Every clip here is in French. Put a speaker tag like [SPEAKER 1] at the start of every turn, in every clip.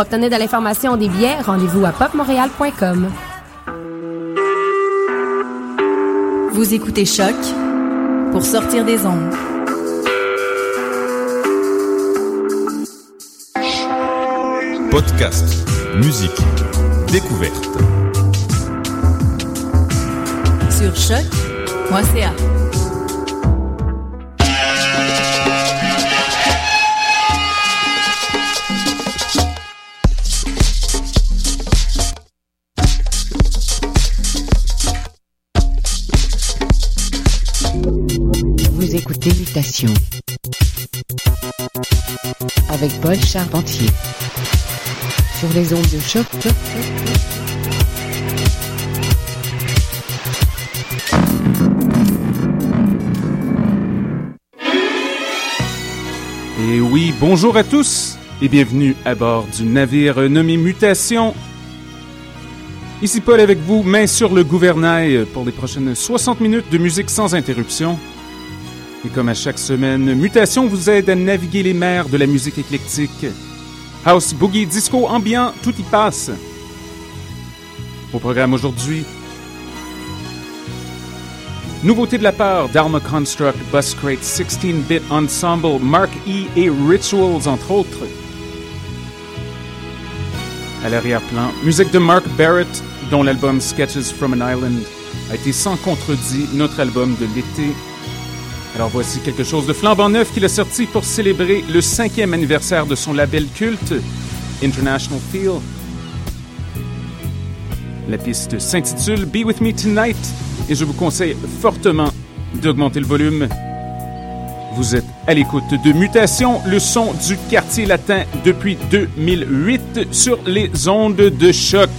[SPEAKER 1] Obtenir de l'information des billets, rendez-vous à popmontréal.com.
[SPEAKER 2] Vous écoutez Choc pour sortir des ondes.
[SPEAKER 3] Podcast, musique, découverte.
[SPEAKER 2] Sur choc.ca.
[SPEAKER 4] avec Paul Charpentier sur les ondes de choc.
[SPEAKER 5] Et oui, bonjour à tous et bienvenue à bord du navire nommé Mutation. Ici Paul avec vous, main sur le gouvernail pour les prochaines 60 minutes de musique sans interruption. Et comme à chaque semaine, Mutation vous aide à naviguer les mers de la musique éclectique. House, boogie, disco, ambiant, tout y passe. Au programme aujourd'hui, Nouveauté de la part d'Arma Construct, Buscrate, 16-Bit Ensemble, Mark E et Rituals, entre autres. À l'arrière-plan, musique de Mark Barrett, dont l'album Sketches from an Island a été sans contredit notre album de l'été. Alors voici quelque chose de flambant neuf qu'il a sorti pour célébrer le cinquième anniversaire de son label culte, International Feel. La piste s'intitule Be With Me Tonight et je vous conseille fortement d'augmenter le volume. Vous êtes à l'écoute de Mutation, le son du quartier latin depuis 2008 sur les ondes de choc.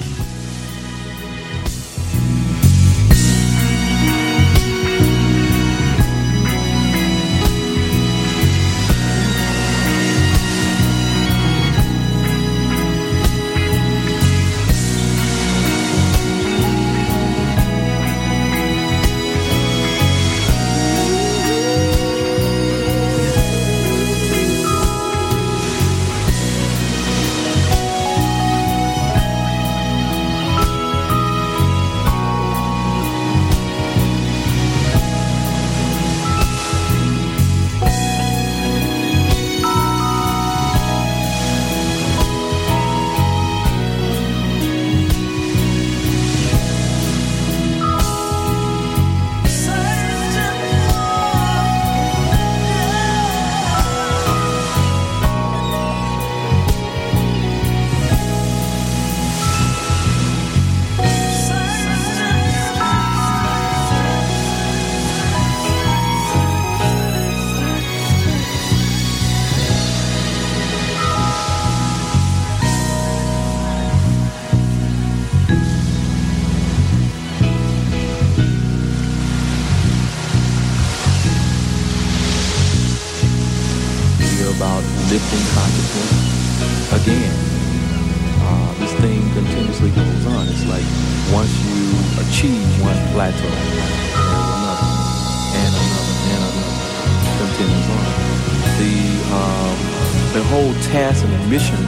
[SPEAKER 6] Mission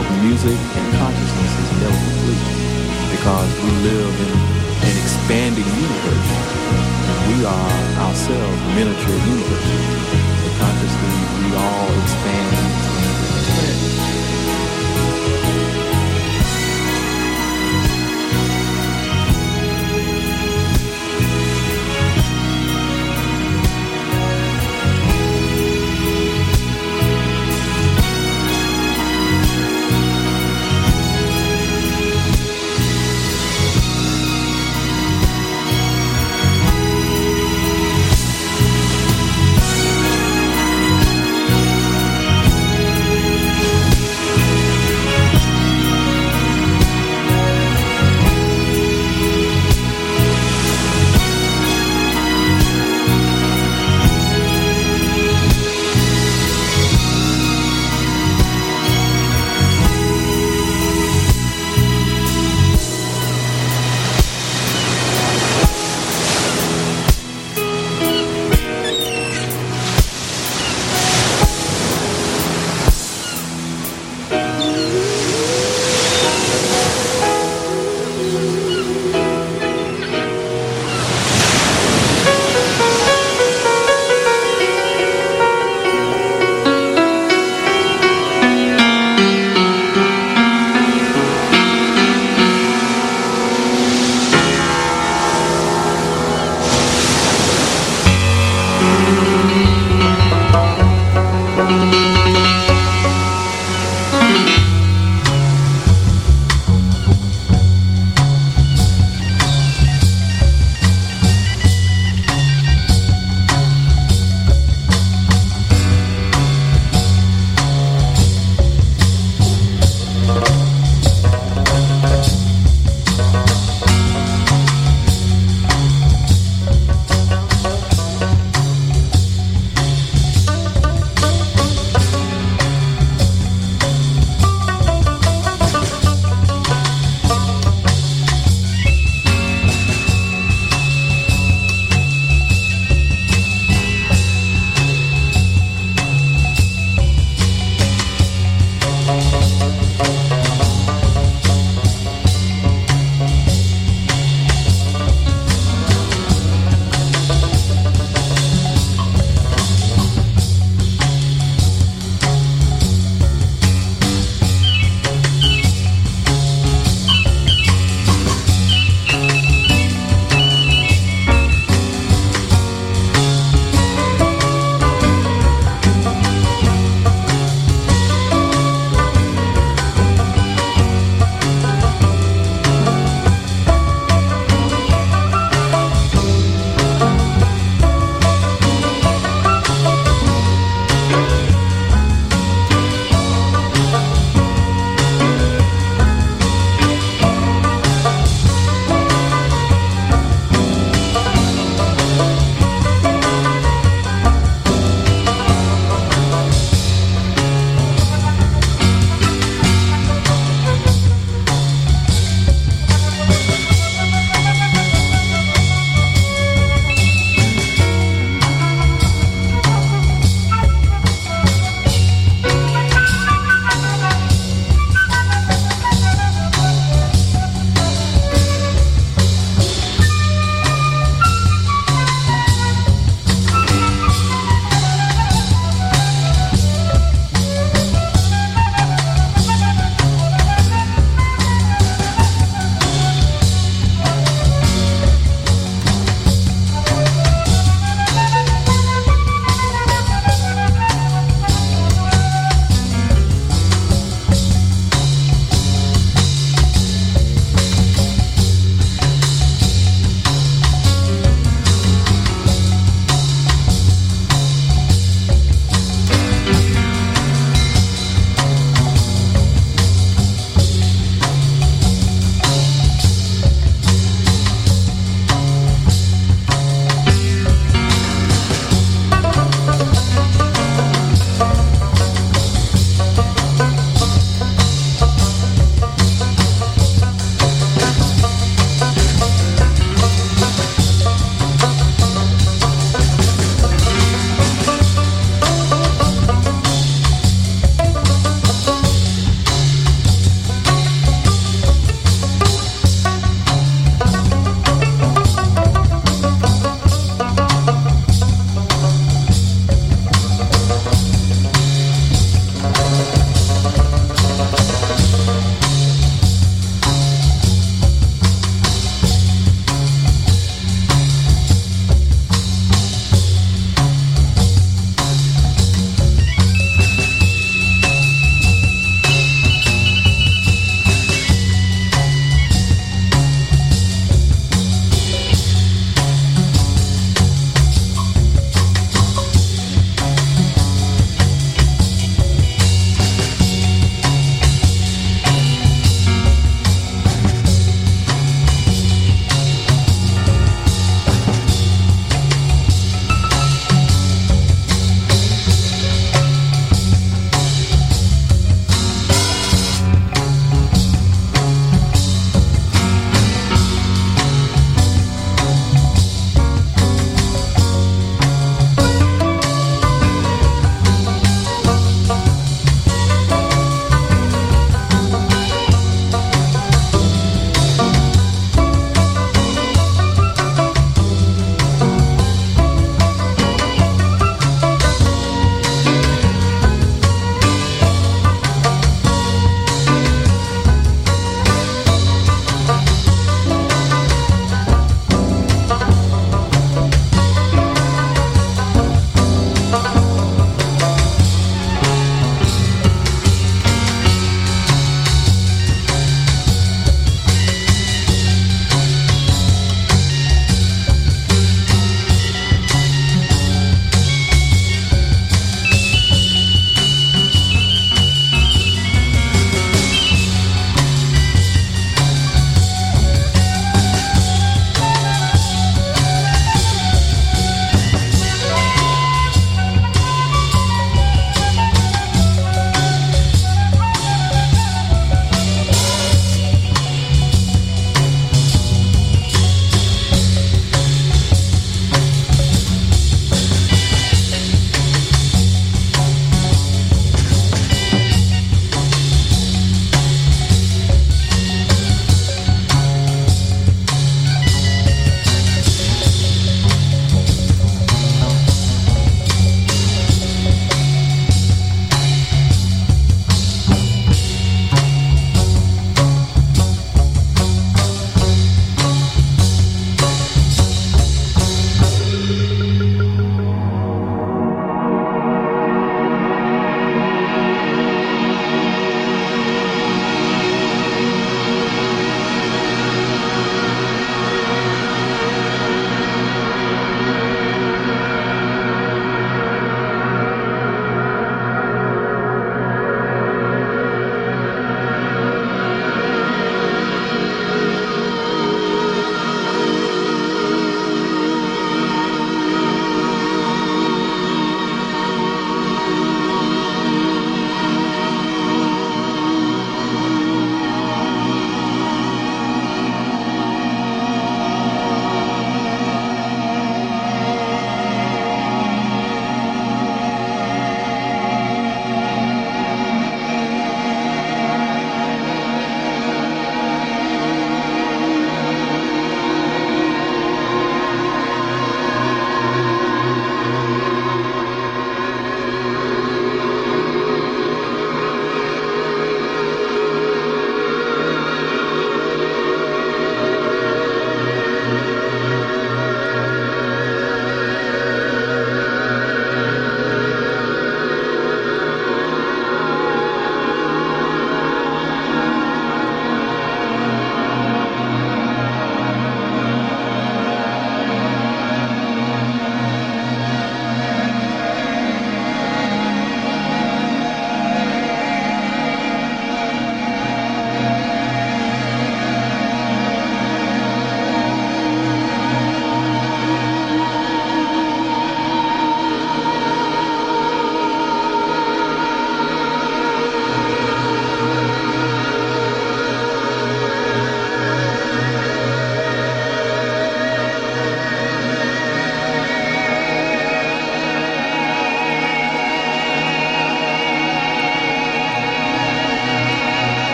[SPEAKER 6] of music and consciousness is never complete because we live in an expanding universe. We are ourselves miniature universes. So consciously, we all expand